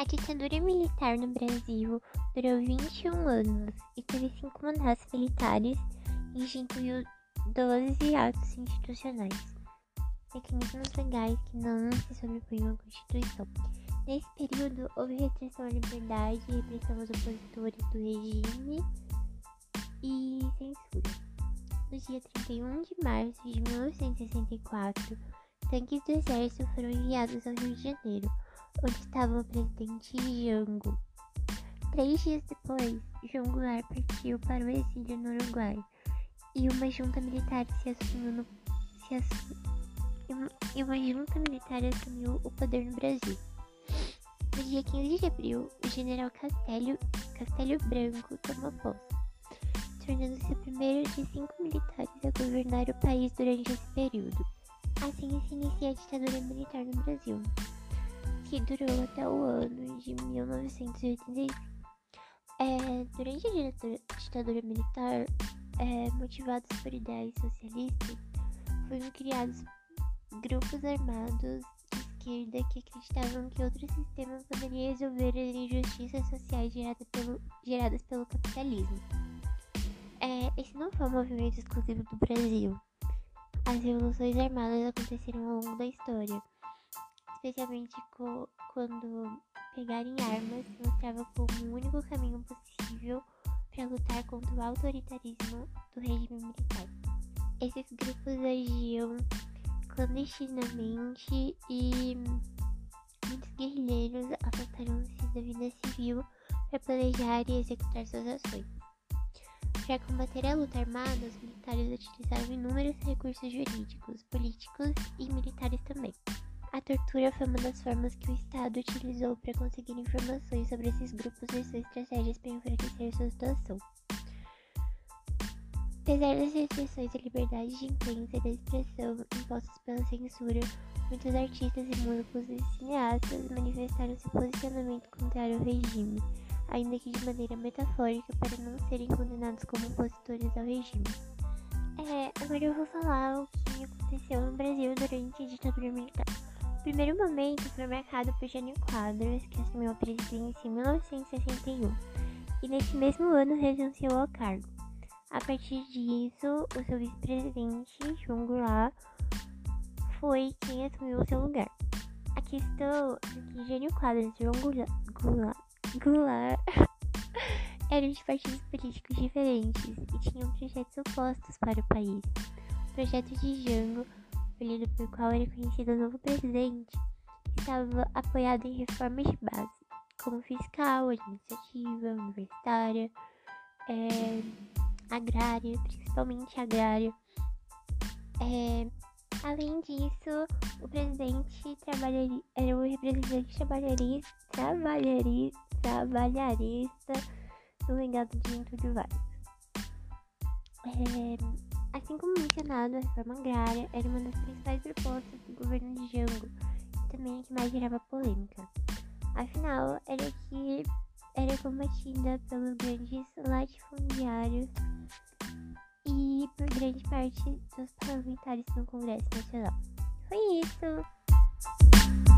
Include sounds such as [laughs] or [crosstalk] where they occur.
A ditadura militar no Brasil durou 21 anos e teve cinco mandatos militares e instituiu 12 atos institucionais, mecanismos legais que não se sobrepunham à Constituição. Nesse período, houve restrição à liberdade repressão aos opositores do regime e censura. No dia 31 de março de 1964, tanques do exército foram enviados ao Rio de Janeiro, onde estava o presidente Jango. Três dias depois, João Goulart partiu para o exílio no Uruguai e uma junta militar se assumiu no, se e uma junta militar assumiu o poder no Brasil. No dia 15 de abril, o general Castelho, Castelho Branco tomou posse, tornando-se o primeiro de cinco militares a governar o país durante esse período. Assim se inicia a ditadura militar no Brasil, que durou até o ano de 1985. É, durante a ditadura militar, é, motivados por ideias socialistas, foram criados grupos armados esquerda que acreditavam que outro sistema poderia resolver as injustiças sociais geradas pelo, geradas pelo capitalismo. É, esse não foi um movimento exclusivo do Brasil. As revoluções armadas aconteceram ao longo da história, especialmente co quando pegar em armas se mostrava como o único caminho possível para lutar contra o autoritarismo do regime militar. Esses grupos agiam clandestinamente e muitos guerrilheiros afastaram-se da vida civil para planejar e executar suas ações. Para combater a luta armada, os militares utilizaram inúmeros recursos jurídicos, políticos e militares também. A tortura foi uma das formas que o Estado utilizou para conseguir informações sobre esses grupos e suas estratégias para enfraquecer sua situação. Apesar das restrições à liberdade de imprensa e da expressão impostas pela censura, muitos artistas e músicos e cineastas manifestaram seu posicionamento contrário ao regime, ainda que de maneira metafórica para não serem condenados como opositores ao regime. É, agora eu vou falar o que aconteceu no Brasil durante a ditadura militar. Primeiro momento foi marcado por Jânio Quadros, que assumiu a presidência em 1961, e nesse mesmo ano renunciou ao cargo. A partir disso, o seu vice-presidente, João Goulart, foi quem assumiu o seu lugar. A questão é que Gênio Quadros e João Goulart [laughs] eram de partidos políticos diferentes e tinham projetos opostos para o país. O projeto de Jango, escolhido por qual era conhecido o novo presidente, estava apoiado em reformas de base, como fiscal, administrativa, universitária, é, agrária, principalmente agrária. É, além disso, o presidente trabalharia, era o representante trabalharista, trabalharista, trabalharista do legado de Getúlio Vargas. É, assim como mencionado, a reforma agrária era uma das principais propostas do governo de Jango e também a que mais gerava polêmica. Afinal, era que era combatida pelos grandes latifundiários e por grande parte dos parlamentares no Congresso Nacional. Foi isso!